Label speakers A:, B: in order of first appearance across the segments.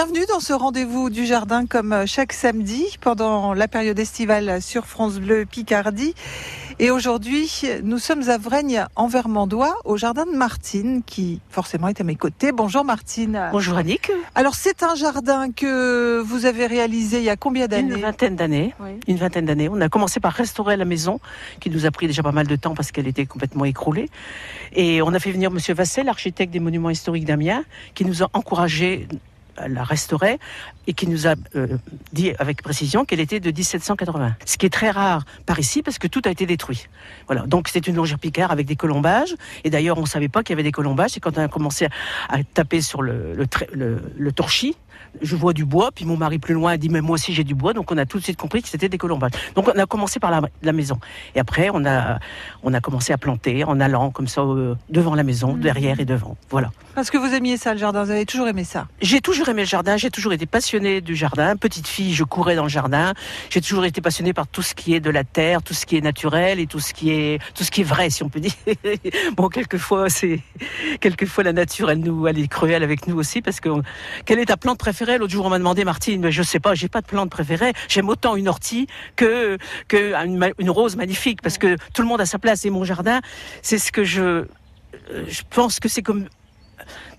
A: Bienvenue dans ce rendez-vous du jardin comme euh, chaque samedi pendant la période estivale sur France Bleu Picardie. Et aujourd'hui, nous sommes à Vrègne en Vermandois au jardin de Martine qui forcément est à mes côtés. Bonjour Martine.
B: Bonjour Annick.
A: Alors c'est un jardin que vous avez réalisé il y a combien d'années?
B: Une vingtaine d'années.
A: Oui.
B: Une vingtaine d'années. On a commencé par restaurer la maison qui nous a pris déjà pas mal de temps parce qu'elle était complètement écroulée. Et on a fait venir Monsieur Vassel, l'architecte des monuments historiques d'Amiens, qui nous a encouragés la restaurer et qui nous a euh, dit avec précision qu'elle était de 1780. Ce qui est très rare par ici parce que tout a été détruit. Voilà. Donc c'est une longère picard avec des colombages. Et d'ailleurs, on savait pas qu'il y avait des colombages. C'est quand on a commencé à, taper sur le, le- le torchis. Je vois du bois, puis mon mari plus loin a dit mais moi aussi j'ai du bois, donc on a tout de suite compris que c'était des colombages. Donc on a commencé par la, la maison, et après on a on a commencé à planter en allant comme ça euh, devant la maison,
A: Mhm.
B: derrière et devant. Voilà.
A: Parce que vous aimiez ça le jardin, vous avez toujours aimé ça.
B: J'ai toujours aimé le jardin, j'ai toujours été passionnée du jardin. Petite fille, je courais dans le jardin. J'ai toujours été passionnée par tout ce qui est de la terre, tout ce qui est naturel et tout ce qui est tout ce qui est vrai, si on peut dire. bon, quelquefois c'est quelquefois la nature, elle nous, elle est cruelle avec nous aussi parce que quelle est ta plante préférée? L'autre jour, on m'a demandé, Martine, mais je sais pas, j'ai pas de plante préférée. J'aime autant une ortie que que une, rose magnifique parce que tout le monde a sa place et mon jardin, c'est ce que je euh, je pense que c'est comme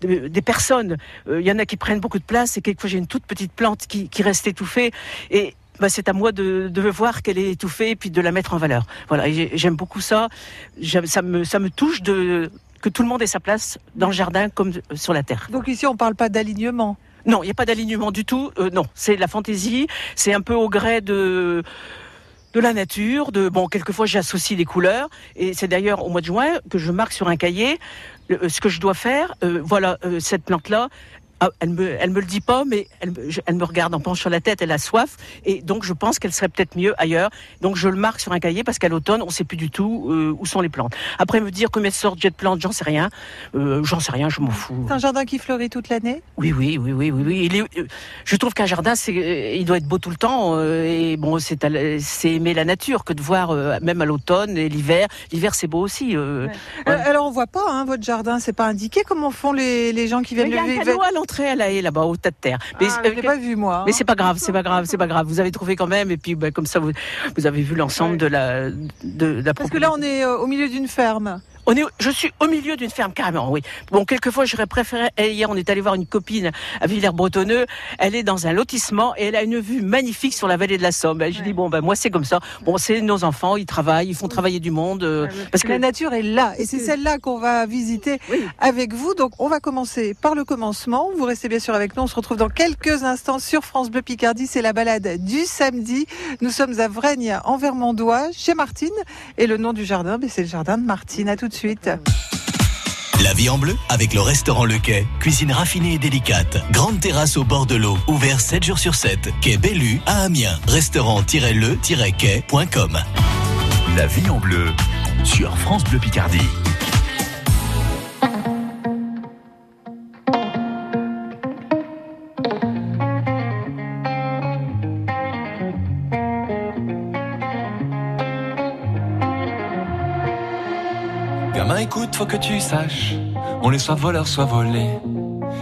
B: de- des personnes. Euh, Il y en a qui prennent beaucoup de place et quelquefois j'ai une toute petite plante qui, qui reste étouffée et bah, c'est à moi de, de voir qu'elle est étouffée et puis de la mettre en valeur. Voilà, j'aime beaucoup ça. Ça me, ça me touche de que tout le monde ait sa place dans le jardin comme sur la terre.
A: Donc ici on parle pas d'alignement.
B: Non, il n'y a pas d'alignement du tout. Euh, non, c'est la fantaisie. C'est un peu au gré de la nature. De bon, quelquefois j'associe des couleurs. Et c'est d'ailleurs au mois de juin que je marque sur un cahier euh, ce que je dois faire. Euh, voilà, cette plante là. Ah, elle me, elle me le dit pas, mais elle, je- elle me regarde en penchant la tête, elle a soif, et donc je pense qu'elle serait peut-être mieux ailleurs. Donc je le marque sur un cahier parce qu'à l'automne, on sait plus du tout euh, où sont les plantes. Après me dire combien de sortes j'ai de plantes, j'en sais rien. Euh, j'en sais rien, je m'en fous.
A: C'est un jardin qui fleurit toute l'année?
B: Oui, oui, oui, oui, oui. oui. Il est- euh, je trouve qu'un jardin, c'est, euh, il doit être beau tout le temps. euh, et bon, c'est, c'est aimer la nature que de voir, euh, même à l'automne et l'hiver. L'hiver, c'est beau aussi. euh.
A: Ouais. Alors on voit pas hein, votre jardin, c'est pas indiqué. Comment font les, les gens qui viennent le
B: canot à la haie là-bas, au tas de terre. Mais,
A: Ah, je l'ai pas vu moi.
B: mais
A: hein.
B: c'est pas grave, c'est pas grave, c'est pas grave. Vous avez trouvé quand même, et puis ben, comme ça, vous, vous avez vu l'ensemble
A: Ouais.
B: de la, de, de la
A: Parce que là on est euh, au milieu d'une ferme.
B: On est, je suis au milieu d'une ferme carrément, oui. Bon, quelquefois j'aurais préféré. et Hier, on est allé voir une copine à Villers-Bretonneux. Elle est dans un lotissement et elle a une vue magnifique sur la vallée de la Somme. Je
A: Ouais.
B: dis bon ben moi c'est comme ça. Bon, c'est nos enfants, ils travaillent, ils font travailler du monde. euh, parce que
A: la nature est là et c'est celle-là qu'on va visiter
B: Oui.
A: avec vous. Donc on va commencer par le commencement. Vous restez bien sûr avec nous. On se retrouve dans quelques instants sur France Bleu Picardie. C'est la balade du samedi. Nous sommes à Vrègne en Vermandois chez Martine et le nom du jardin, ben, c'est le jardin de Martine. À tout de suite.
C: La vie en bleu avec le restaurant Le Quai. Cuisine raffinée et délicate. Grande terrasse au bord de l'eau. Ouvert 7 jours sur 7. Quai Bellu à Amiens. Restaurant-le-quai.com.
D: La vie en bleu sur France Bleu Picardie.
E: Faut que tu saches, on est soit voleur, soit volé.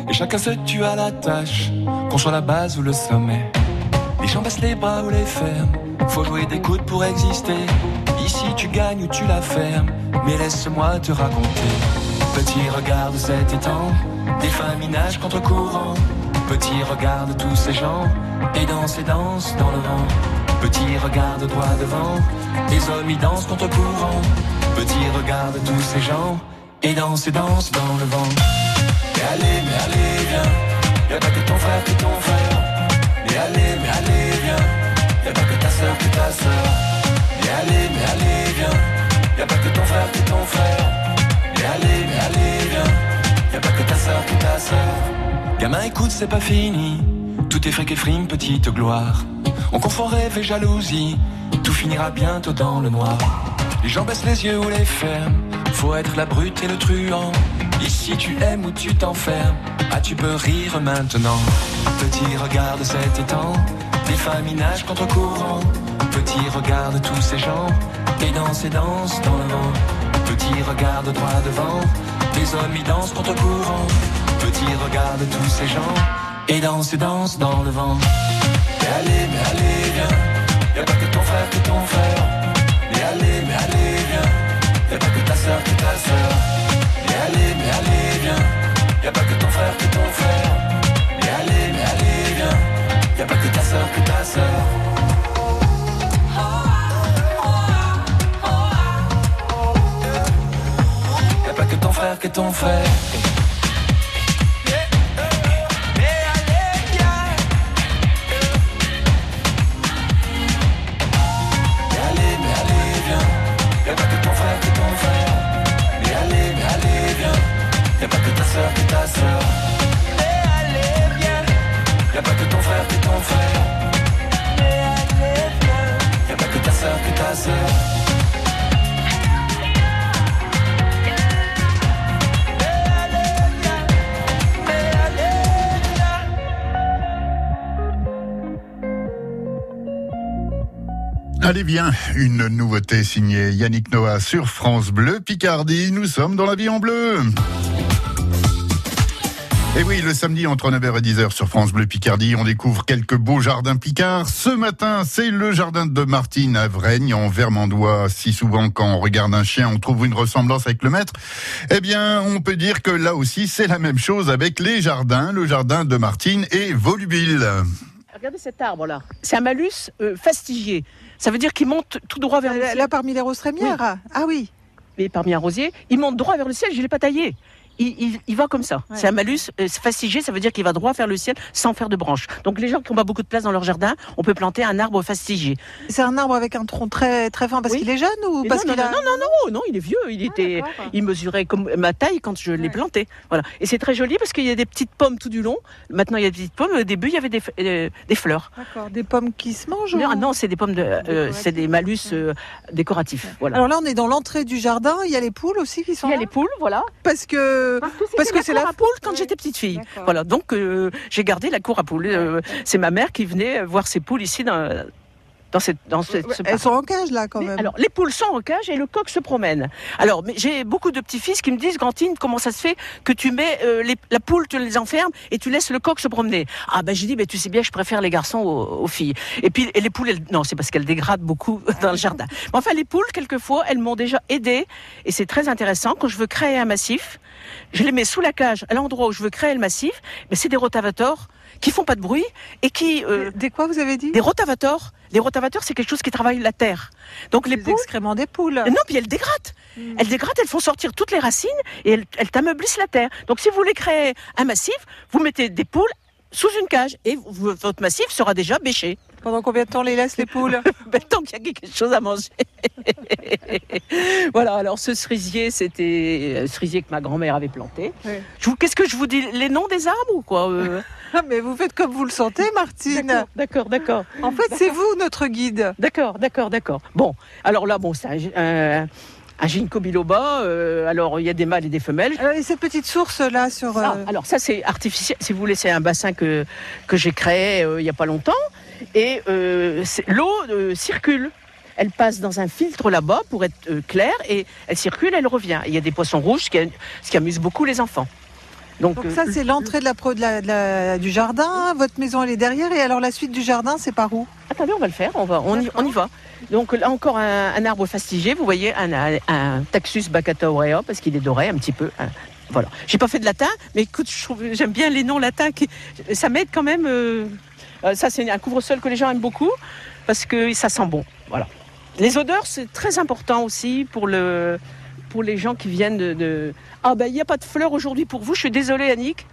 E: Et chacun se tue à la tâche, qu'on soit la base ou le sommet. Les gens baissent les bras ou les ferment, faut jouer des coudes pour exister. Ici tu gagnes ou tu la fermes, mais laisse-moi te raconter. Petit regarde cet étang, des familles nagent contre courant. Petit regarde tous ces gens, et dansent et dansent dans le vent. Petit regarde droit devant, les hommes y dansent contre courant. Petit regarde tous ces gens, et dansent et dansent dans le vent. Mais allez, mais allez, viens, y'a pas que ton frère que ton frère. Mais allez, mais allez, viens, y'a pas que ta soeur que ta soeur. Mais allez, mais allez, viens, y'a pas que ton frère que ton frère. Mais allez, mais allez, viens, y'a pas que ta soeur que ta soeur. Gamin, écoute, c'est pas fini. Tout est fric et frime, petite gloire. On confond rêve et jalousie. Tout finira bientôt dans le noir. Les gens les yeux ou les ferment. Faut être la brute et le truand. Ici tu aimes ou tu t'enfermes. Ah, tu peux rire maintenant. Petit, regarde cet étang. Des familles nagent contre courant. Petit, regarde tous ces gens. Et dansent et dansent dans le vent. Petit, regarde droit devant. Les hommes y dansent contre courant. Petit, regarde tous ces gens. Et danse et danse dans le vent. Mais allez, mais allez, viens. Y'a pas que ton frère, que ton frère. Mais allez, soeur, que ta soeur. Mais allez, mais allez, viens. Y'a pas que ton frère, que ton frère. Mais allez, mais allez, viens. Y'a pas que ta soeur, que ta soeur. Y'a pas que ton frère, que ton frère. Y'a pas que ta soeur, que ta soeur. Mais allez, viens. Y'a pas que ton frère, que ton frère. Mais allez, viens. Y'a pas que ta soeur, que ta soeur.
F: Allez bien, une nouveauté signée Yannick Noah sur France Bleu Picardie. Nous sommes dans la vie en bleu. Et oui, le samedi entre 9h et 10h sur France Bleu Picardie, on découvre quelques beaux jardins picards. Ce matin, c'est le jardin de Martine à Vraigne, en Vermandois. Si souvent, quand on regarde un chien, on trouve une ressemblance avec le maître, eh bien, on peut dire que là aussi, c'est la même chose avec les jardins. Le jardin de Martine est volubile.
B: Regardez cet arbre-là. C'est un malus euh, fastigié. Ça veut dire qu'il monte tout droit vers le
A: Là,
B: ciel.
A: là, parmi les roses trémières Ah oui.
B: Et parmi un rosier, il monte droit vers le ciel. Je ne l'ai pas taillé. Il, il- il va comme ça.
A: Ouais.
B: C'est un malus euh, fastigé, ça veut dire qu'il va droit vers le ciel sans faire de branches. Donc les gens qui n'ont pas beaucoup de place dans leur jardin, on peut planter un arbre fastigé.
A: C'est un arbre avec un tronc très très fin parce
B: Oui.
A: qu'il est jeune ou parce
B: non,
A: qu'il
B: non,
A: a
B: non, non, non, non, non, il est vieux. Il était,
A: d'accord.
B: il mesurait comme ma taille quand je l'ai
A: Ouais.
B: planté. Voilà. Et c'est très joli parce qu'il y a des petites pommes tout du long. Maintenant, il y a des petites pommes. Au début, il y avait des, euh, des fleurs.
A: D'accord, des pommes qui se mangent
B: Non,
A: ou-
B: ah non, c'est des pommes de, euh, c'est des malus euh, décoratifs. Voilà.
A: Alors là, on est dans l'entrée du jardin. Il y a les poules aussi qui sont
B: il y a
A: là.
B: les poules, voilà.
A: Parce que Parce que c'est la
B: cour à poules quand j'étais petite fille. Voilà, donc euh, j'ai gardé la cour à poules. Euh, c'est ma mère qui venait voir ses poules ici dans, dans cette, dans cette, ce
A: elles
B: parc.
A: sont en cage là quand
B: Mais
A: même.
B: Alors, les poules sont en cage et le coq se promène. Alors, j'ai beaucoup de petits-fils qui me disent, Grantine, comment ça se fait que tu mets euh, les- la poule, tu les enfermes et tu laisses le coq se promener? Ah ben j'ai dit, ben, tu sais bien, je préfère les garçons aux, aux filles. Et puis, et les poules, elles- non, c'est parce qu'elles dégradent beaucoup dans le jardin. Mais enfin, les poules, quelquefois, elles m'ont déjà aidé et c'est très intéressant. Quand je veux créer un massif, je les mets sous la cage, à l'endroit où je veux créer le massif, mais c'est des rotavators qui font pas de bruit et qui... euh,
A: Des quoi vous avez dit?
B: des rotavators. Les rotavators, c'est quelque chose qui travaille la terre. Donc les
A: Les
B: poules,
A: excréments des poules.
B: non, puis elles dégradent. Elles dégradent, elles font sortir toutes les racines et elles, elles t'ameublissent la terre. Donc si vous voulez créer un massif, vous mettez des poules sous une cage et votre massif sera déjà bêché.
A: Pendant combien de temps on les laisse les poules?
B: Ben, tant qu'il y a quelque chose à manger. voilà, alors ce cerisier, c'était un cerisier que ma grand-mère avait planté. Qu'est-ce que je vous dis? Les noms des arbres ou quoi euh?
A: Mais vous faites comme vous le sentez, Martine.
B: D'accord, d'accord.
A: En fait, c'est vous notre guide.
B: D'accord, d'accord, d'accord. Bon, alors là, bon, c'est un, ginkgo biloba. euh, alors, il y a des mâles et des femelles.
A: Alors, et cette petite source là sur.
B: Ah,
A: euh,
B: alors ça, c'est artificiel. Si vous voulez, c'est un bassin que, que j'ai créé euh, il n'y a pas longtemps. Et euh, c'est- l'eau euh, circule. Elle passe dans un filtre là-bas pour être euh, claire et elle circule, elle revient. Et Il y a des poissons rouges, ce qui, ce qui amuse beaucoup les enfants. Donc,
A: Donc
B: euh,
A: ça, c'est l'entrée de la, pro- de la- de la- du jardin. Votre maison, elle est derrière. Et alors la suite du jardin, c'est par où?
B: Attendez, on va le faire, on, va, on, y, on y va. Donc là encore un, un arbre fastigé, vous voyez, un, un, un Taxus baccata aurea, parce qu'il est doré un petit peu. hein. voilà. J'ai pas fait de latin, mais écoute, j'aime bien les noms latins, qui, ça m'aide quand même. euh, euh, ça, c'est un couvre-sol que les gens aiment beaucoup, parce que ça sent bon. Voilà. Les odeurs, c'est très important aussi pour, le, pour les gens qui viennent de... de- Ah ben, il n'y a pas de fleurs aujourd'hui pour vous, je suis désolée Annick.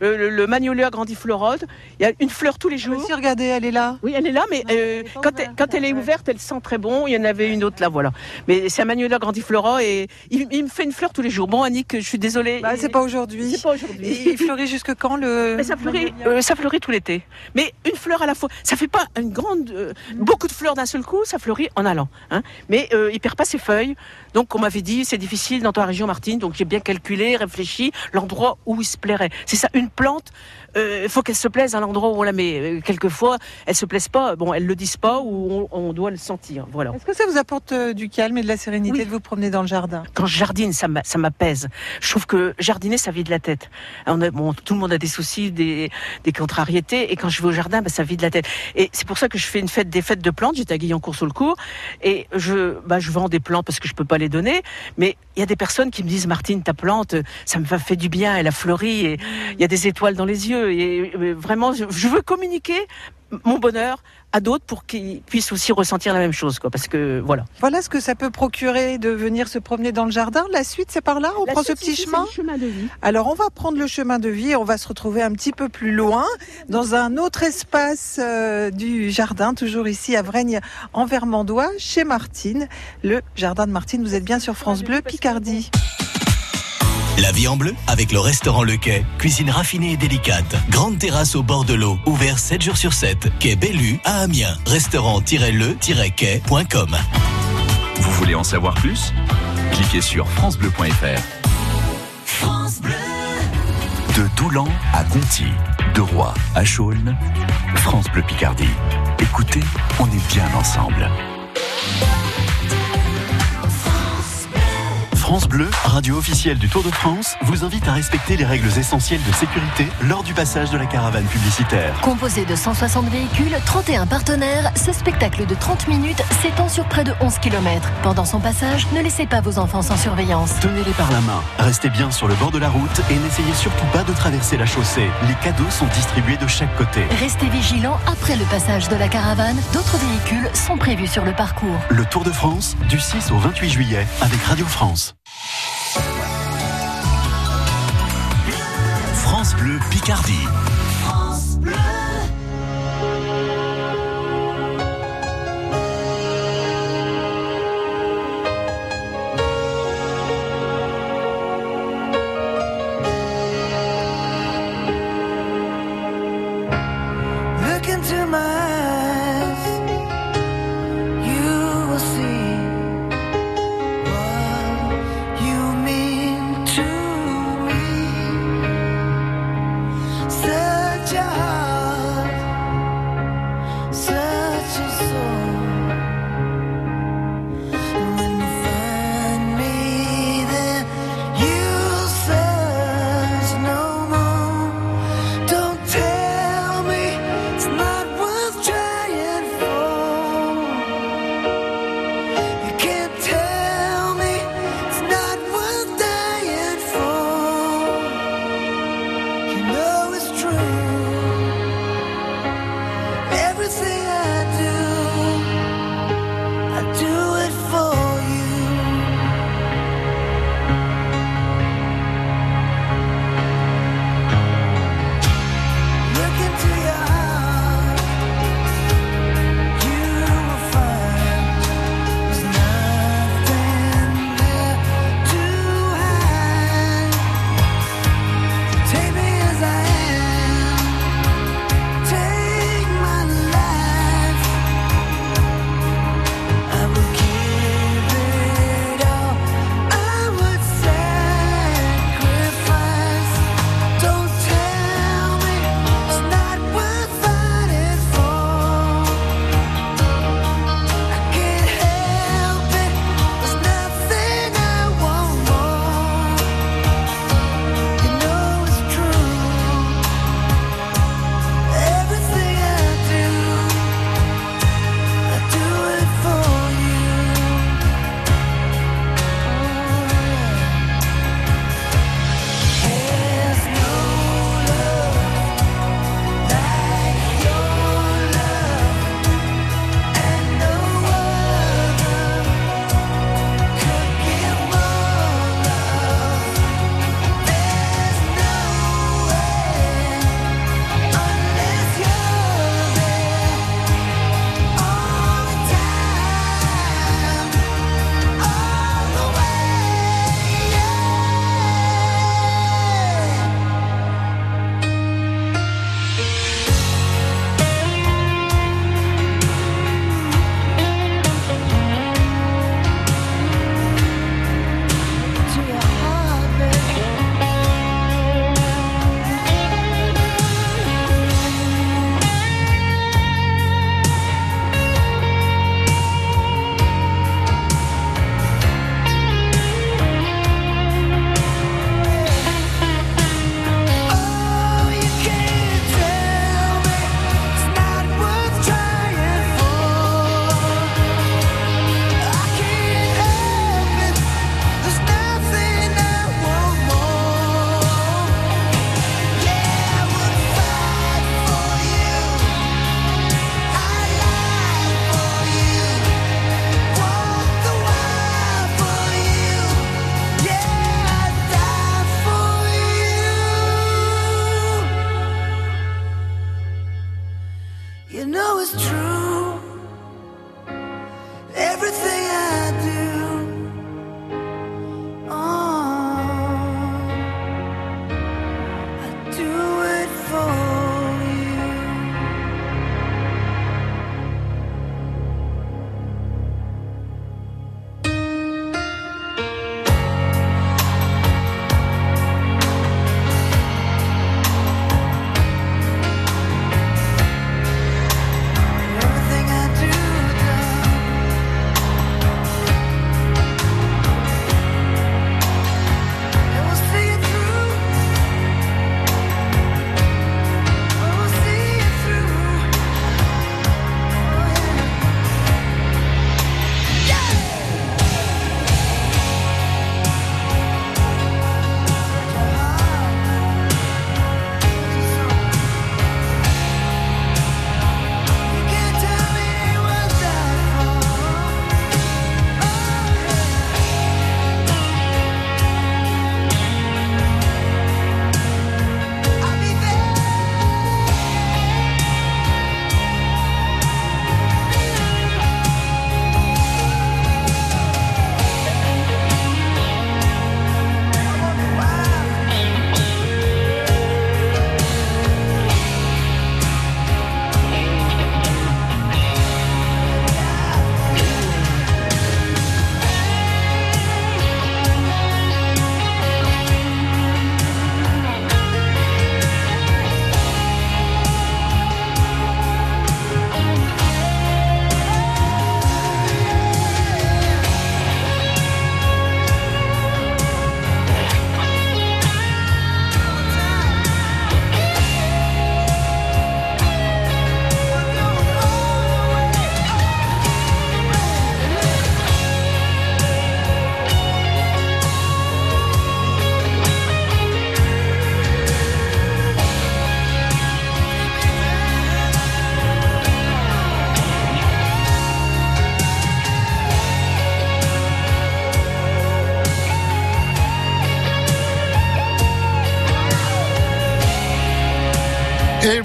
B: Le, le, le magnolia grandiflorode, il y a une fleur tous les jours.
A: Si, regardez, elle est là.
B: Oui, elle est là, mais
A: Non,
B: euh,
A: elle
B: quand, elle,
A: ouverte,
B: quand elle est ouverte, elle sent très bon. Il y en avait une autre là, voilà. Mais c'est un Magnolia grandiflora et il, il me fait une fleur tous les jours. Bon, Annick, je suis désolée.
A: Bah, c'est pas aujourd'hui.
B: C'est pas aujourd'hui.
A: Il fleurit jusque quand le
B: Mais ça fleurit, euh, ça fleurit tout l'été. Mais une fleur à la fois. Ça fait pas une grande, euh, beaucoup de fleurs d'un seul coup. Ça fleurit en allant. Hein. Mais il perd pas ses feuilles. Donc on m'avait dit c'est difficile dans ta région, Martine. Donc j'ai bien calculé, réfléchi l'endroit où il se plairait. C'est ça, une plante, euh, il faut qu'elle se plaise à l'endroit où on la met. Euh, quelquefois, elle se plaise pas. Bon, elles le disent pas ou on, on doit le sentir. Voilà.
A: Est-ce que ça vous apporte euh, du calme et de la sérénité
B: Oui.
A: de vous promener dans le jardin?
B: Quand je jardine, ça m'a- ça m'apaise. Je trouve que jardiner, ça vide la tête. On a, bon, tout le monde a des soucis, des, des contrariétés, et quand je vais au jardin, bah, ça vide la tête. Et c'est pour ça que je fais une fête des fêtes de plantes. J'étais à Guyancourt sur le cours, et je, bah, je vends des plantes parce que je peux pas les donner. Mais il y a des personnes qui me disent, Martine, ta plante, ça me fait du bien, elle a fleuri, et il y a des étoiles dans les yeux. Et vraiment, je, veux communiquer mon bonheur à d'autres pour qu'ils puissent aussi ressentir la même chose, quoi. Parce que voilà.
A: Voilà ce que ça peut procurer de venir se promener dans le jardin. La suite, c'est par là On
B: La
A: prend ce petit
B: ici,
A: chemin
B: c'est le chemin de vie.
A: Alors on va prendre le chemin de vie et on va se retrouver un petit peu plus loin dans un autre espace euh, du jardin, toujours ici à Vrègne en Vermandois, chez Martine, le jardin de Martine. Vous êtes bien sur France Bleu Picardie.
C: La vie en bleu avec le restaurant Le Quai. Cuisine raffinée et délicate. Grande terrasse au bord de l'eau. Ouvert 7 jours sur 7. Quai Bellu à Amiens. Restaurant-le-quai.com.
D: Vous voulez en savoir plus? Cliquez sur francebleu.fr. De Doulan à Conti, de Roy à Chaulnes, France Bleu Picardie. Écoutez, on est bien ensemble. France Bleu, radio officielle du Tour de France, vous invite à respecter les règles essentielles de sécurité lors du passage de la caravane publicitaire.
G: Composé de 160 véhicules, 31 partenaires, ce spectacle de 30 minutes s'étend sur près de 11 km. Pendant son passage, ne laissez pas vos enfants sans surveillance.
D: Tenez-les par la main, restez bien sur le bord de la route et n'essayez surtout pas de traverser la chaussée. Les cadeaux sont distribués de chaque côté.
G: Restez vigilants après le passage de la caravane. D'autres véhicules sont prévus sur le parcours.
D: Le Tour de France, du 6 au 28 juillet, avec Radio France.
C: Bleu Picardie.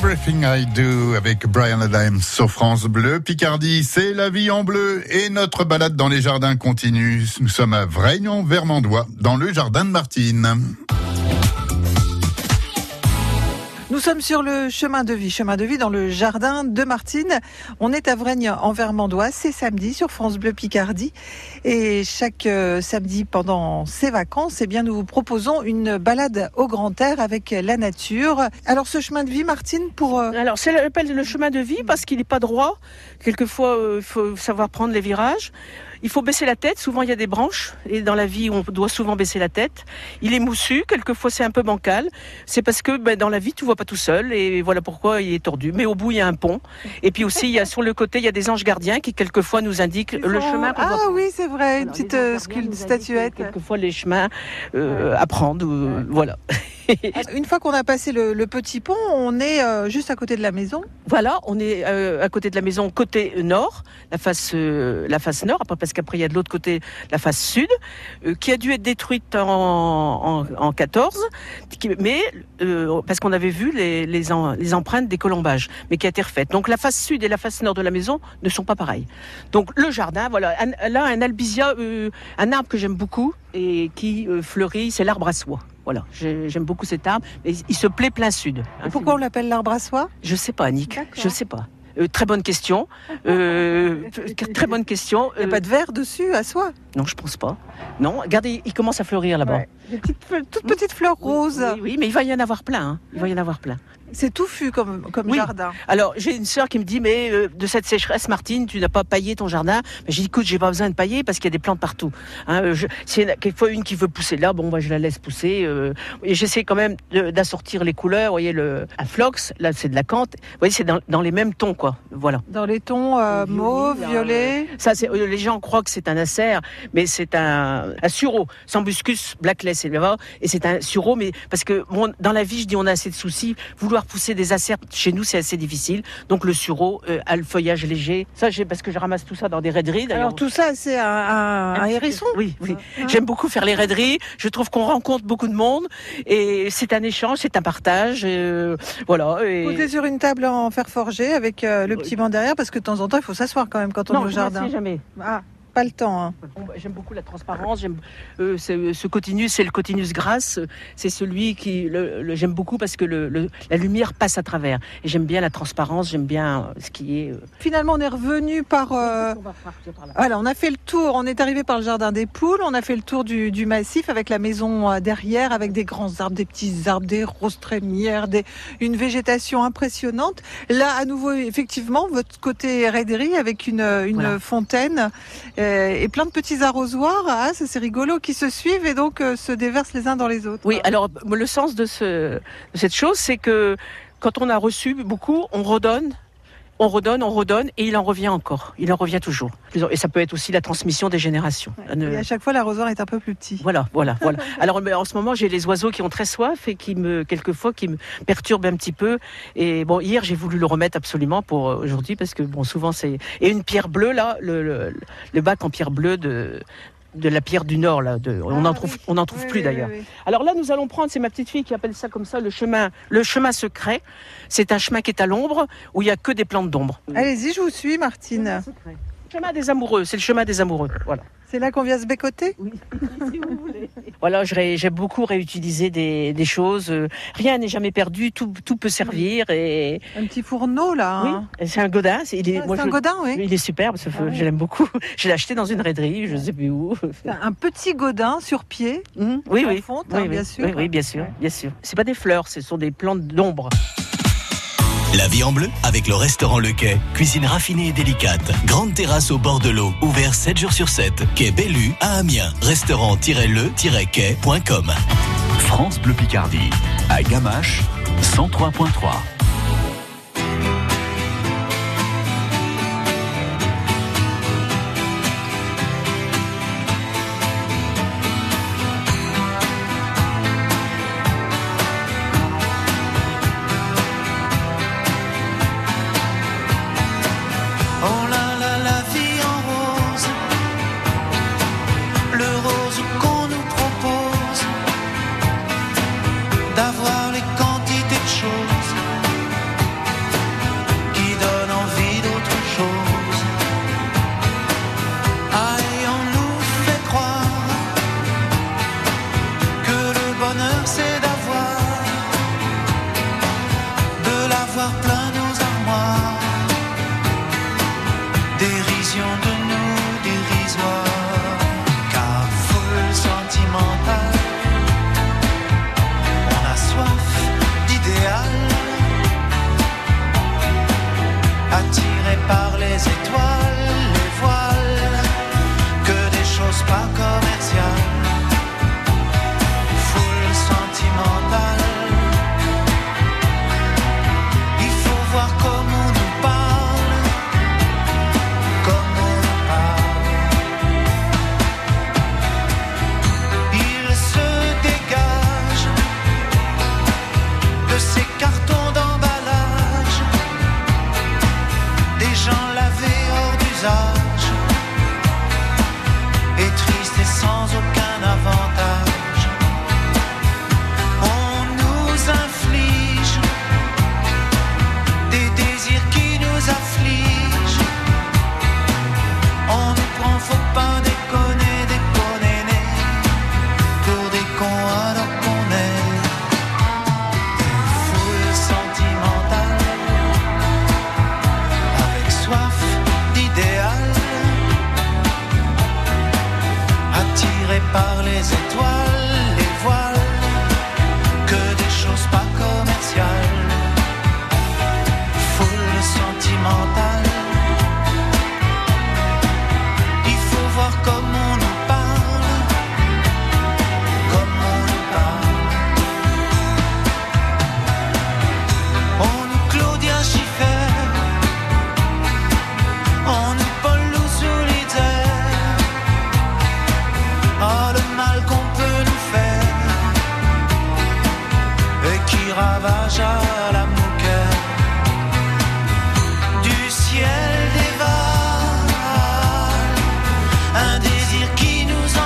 H: Everything I Do
F: avec Brian Adams sur France Bleu. Picardie, c'est la vie en bleu et notre balade dans les jardins continue. Nous sommes à Vraignan, Vermandois, dans le jardin de Martine.
A: Sommes sur le chemin de vie, chemin de vie dans le jardin de Martine. On est à Vraigne en Vermandois, c'est samedi sur France Bleu Picardie. Et chaque euh, samedi pendant ces vacances, eh bien, nous vous proposons une balade au grand air avec la nature. Alors ce chemin de vie, Martine, pour... euh,
B: Alors, c'est le chemin de vie parce qu'il n'est pas droit. Quelquefois, euh, il faut savoir prendre les virages. Il faut baisser la tête. Souvent, il y a des branches. Et dans la vie, on doit souvent baisser la tête. Il est moussu. Quelquefois, c'est un peu bancal. C'est parce que ben, dans la vie, tu vois pas tout seul. Et voilà pourquoi il est tordu. Mais au bout, il y a un pont. Et puis aussi, il y a, sur le côté, il y a des anges gardiens qui, quelquefois, nous indiquent le chemin
A: Ah
B: doit
A: oui, c'est vrai, une
B: Alors,
A: petite euh, statuette.
B: Quelquefois, les chemins euh, à prendre. euh, Voilà.
A: Une fois qu'on a passé le, petit pont, on est euh, juste à côté de la maison.
B: Voilà, on est euh, à côté de la maison, côté nord, la face, euh, la face nord, parce qu'après il y a de l'autre côté la face sud, qui a dû être détruite en, en, en 14, qui- mais parce qu'on avait vu les, empreintes des colombages, mais qui a été refaite. Donc la face sud et la face nord de la maison ne sont pas pareilles. Donc le jardin, voilà, là un albizia, un arbre que j'aime beaucoup et qui fleurit, c'est l'arbre à soie. Voilà, j'ai- j'aime beaucoup cet arbre, mais il se plaît plein sud. hein,
A: Et pourquoi on l'appelle l'arbre à soie?
B: Je sais pas.
A: D'accord.
B: Je sais pas. Euh, très bonne question. Euh, très bonne question.
A: Il n'y a
B: Euh,
A: pas de verre dessus à soie?
B: Non, je pense pas. Non, regardez, il commence à fleurir là-bas.
A: Ouais. Des petites, toutes petites fleurs roses.
B: Oui, oui, mais il va y en avoir plein. hein. Il va y en avoir plein.
A: C'est touffu comme, comme
B: Oui.
A: jardin.
B: Alors, j'ai une sœur qui me dit, mais euh, de cette sécheresse, Martine, tu n'as pas paillé ton jardin? Mais j'ai dit, écoute, j'ai pas besoin de pailler parce qu'il y a des plantes partout. Hein, je- S'il y en a quelquefois une qui veut pousser là, bon, bah, je la laisse pousser. euh, et j'essaie quand même d'assortir les couleurs. Vous voyez, le à flox, là, c'est de la cante. Vous voyez, c'est dans, dans les mêmes tons, quoi. Voilà.
A: Dans les tons euh,
B: Violet,
A: mauve, violet.
B: Ça, c'est, euh, les gens croient que c'est un acer, mais c'est un, un sureau. Sambuscus blackless, et c'est un sureau, mais parce que bon, dans la vie, je dis, on a assez de soucis. Vouloir pousser des acers, chez nous, c'est assez difficile. Donc le sureau euh, a le feuillage léger. Ça, j'ai, parce que je ramasse tout ça dans des raideries.
A: Alors tout ça, c'est un, hérisson
B: Oui, oui.
A: Ah.
B: J'aime beaucoup faire les raideries. Je trouve qu'on rencontre beaucoup de monde et c'est un échange, c'est un partage. euh, voilà. Et...
A: Posé sur une table en fer forgé avec euh, le petit banc derrière parce que de temps en temps, il faut s'asseoir quand même quand on
B: non,
A: est au jardin.
B: m'assieds jamais.
A: Ah, pas le temps. hein.
B: Bah, J'aime beaucoup la transparence. J'aime euh, ce, ce cotinus, c'est le cotinus grasse. C'est celui qui le, le- j'aime beaucoup parce que le, la lumière passe à travers. Et j'aime bien la transparence. J'aime bien euh, ce qui est. euh,
A: Finalement, on est revenu par. euh,
B: On va repartir par là.
A: Voilà, on a fait le tour, on est arrivé par le jardin des poules, on a fait le tour du, du massif avec la maison euh, derrière, avec des grands arbres, des petits arbres, des roses trémières, des, une végétation impressionnante. Là, à nouveau, effectivement, votre côté raiderie avec une, une
B: Voilà.
A: fontaine euh, et plein de petits arrosoirs, ça c'est rigolo, qui se suivent et donc euh, se déversent les uns dans les autres.
B: Oui, alors le sens de cette chose, c'est que quand on a reçu beaucoup, on redonne. On redonne, on redonne, et il en revient encore. Il en revient toujours. Et ça peut être aussi la transmission des générations.
A: Et à chaque fois, l'arrosoir est un peu plus petit.
B: Voilà, voilà, voilà. Alors mais en ce moment, j'ai les oiseaux qui ont très soif et qui me, quelquefois, qui me perturbent un petit peu. Et bon, hier, j'ai voulu le remettre absolument pour euh, aujourd'hui parce que bon, souvent c'est et une pierre bleue là, le, le, le bac en pierre bleue de de la pierre du Nord là. De, on
A: Ah,
B: en trouve,
A: oui.
B: on en trouve
A: Oui,
B: plus
A: oui,
B: d'ailleurs. Alors là, nous allons prendre, c'est ma petite fille qui appelle ça comme ça, le chemin, le chemin secret. C'est un chemin qui est à l'ombre où il y a que des plantes d'ombre.
A: Allez-y, je vous suis, Martine.
B: Chemin des amoureux, c'est le chemin des amoureux. Voilà.
A: C'est là qu'on vient se bécoter?
B: Voilà, je ré- j'ai beaucoup réutilisé des, des choses. euh, Rien n'est jamais perdu, tout, tout peut servir. Et
A: Un petit fourneau, là.
B: oui,
A: hein?
B: et c'est un godin. C'est il est,
A: Ah,
B: moi,
A: un
B: je-
A: godin, oui.
B: Il est superbe, ce feu.
A: Ah oui.
B: Je l'aime beaucoup. Je l'ai acheté dans une raiderie, je ne sais plus où.
A: Un petit godin sur pied.
B: Mhm, Oui,
A: En
B: oui.
A: fonte,
B: oui,
A: hein,
B: oui.
A: bien sûr.
B: Oui, oui, bien sûr, bien sûr. C'est pas des fleurs, ce sont des plantes d'ombre.
C: La vie en bleu avec le restaurant Le Quai. Cuisine raffinée et délicate. Grande terrasse au bord de l'eau. Ouvert 7 jours sur 7. Quai Bellu à Amiens. Restaurant-le-quai.com.
D: France Bleu Picardie, à Gamache, 103.3.
H: qui nous a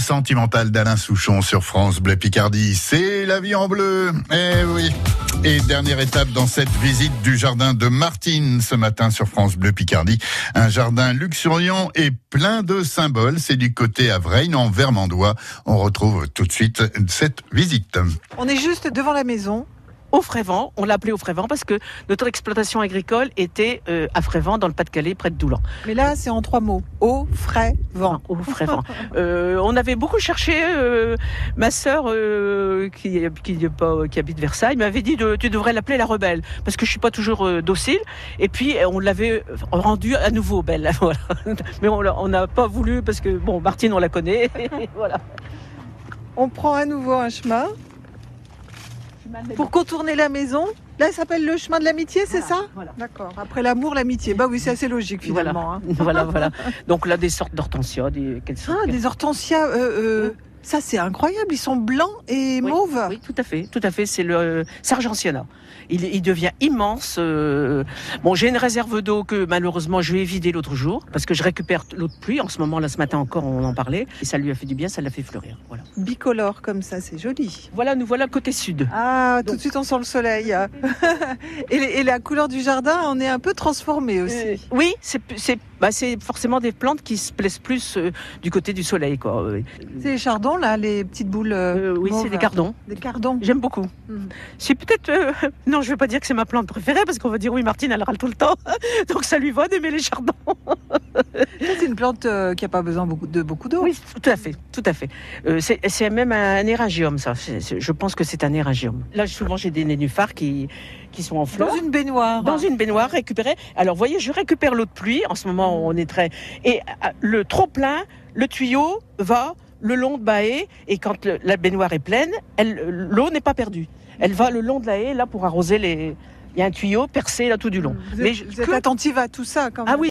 H: Bulle sentimentale
F: d'Alain Souchon sur France Bleu Picardie. C'est la vie en bleu. Eh oui. Et dernière étape dans cette visite du jardin de Martine ce matin sur France Bleu Picardie. Un jardin luxuriant et plein de symboles. C'est du côté à Vreine en Vermandois. On retrouve tout de suite cette visite.
A: On est juste devant la maison
B: au Frévent. On l'a appelé au Frévent parce que notre exploitation agricole était euh, à Frévent, dans le Pas-de-Calais, près de Doulan.
A: Mais là, c'est en trois mots. Eau, frais, vent.
B: Au Frévent. Euh, on avait beaucoup cherché. euh, ma sœur, qui, qui, pas- qui habite Versailles, m'avait dit de, tu devrais l'appeler la rebelle parce que je suis pas toujours docile. Et puis on l'avait rendue à nouveau belle. Voilà. Mais on n'a pas voulu parce que bon, Martine, on la connaît. voilà.
A: On prend à nouveau un chemin pour contourner la maison. Là, ça s'appelle le chemin de l'amitié, c'est ça
B: Voilà.
A: D'accord. Après l'amour, l'amitié. Bah oui, c'est assez logique
B: Voilà.
A: finalement. hein.
B: voilà, voilà. Donc là, des sortes d'hortensias, des
A: Ah, des hortensias. euh, euh, ça, c'est incroyable. Ils sont blancs et
B: Oui,
A: mauves.
B: Oui, tout à fait, tout à fait. C'est le euh, Sargentiana. Il, il devient immense. euh, Bon, j'ai une réserve d'eau que malheureusement je vais vider l'autre jour parce que je récupère l'eau de pluie. En ce moment, là, ce matin encore, on en parlait et ça lui a fait du bien, ça l'a fait fleurir. Voilà.
A: Bicolore comme ça, c'est joli.
B: Voilà, nous voilà côté sud.
A: Ah, tout de suite on sent le soleil. et, la couleur du jardin, on est un peu transformé aussi.
B: Euh, oui, c'est bah, c'est forcément des plantes qui se plaisent plus euh, du côté du soleil, quoi.
A: C'est les chardons là, les petites boules. euh,
B: euh, oui, c'est des cardons.
A: Des cardons.
B: J'aime beaucoup.
A: Mhm.
B: C'est peut-être. euh, non, je vais pas dire que c'est ma plante préférée parce qu'on va dire oui, Martine, elle râle tout le temps. Donc ça lui va d'aimer les chardons.
A: C'est une plante qui a pas besoin beaucoup- de beaucoup d'eau.
B: Oui, tout à fait, tout à fait. C'est même un éragium, ça. Je pense que c'est un éragium. Là, souvent, j'ai des nénuphars qui, qui sont en fleurs.
A: Dans une baignoire.
B: Dans une baignoire récupérée. Alors, voyez, je récupère l'eau de pluie. En ce moment, on est très. Et euh, le trop plein, le tuyau va le long de ma haie. Et quand le- la baignoire est pleine, l'eau n'est pas perdue. Elle va le long de la haie, là, pour arroser les. Il y a un tuyau percé là tout du long.
A: Vous
B: Mais je-
A: vous êtes
B: que-
A: attentive à tout ça quand même.
B: Ah oui,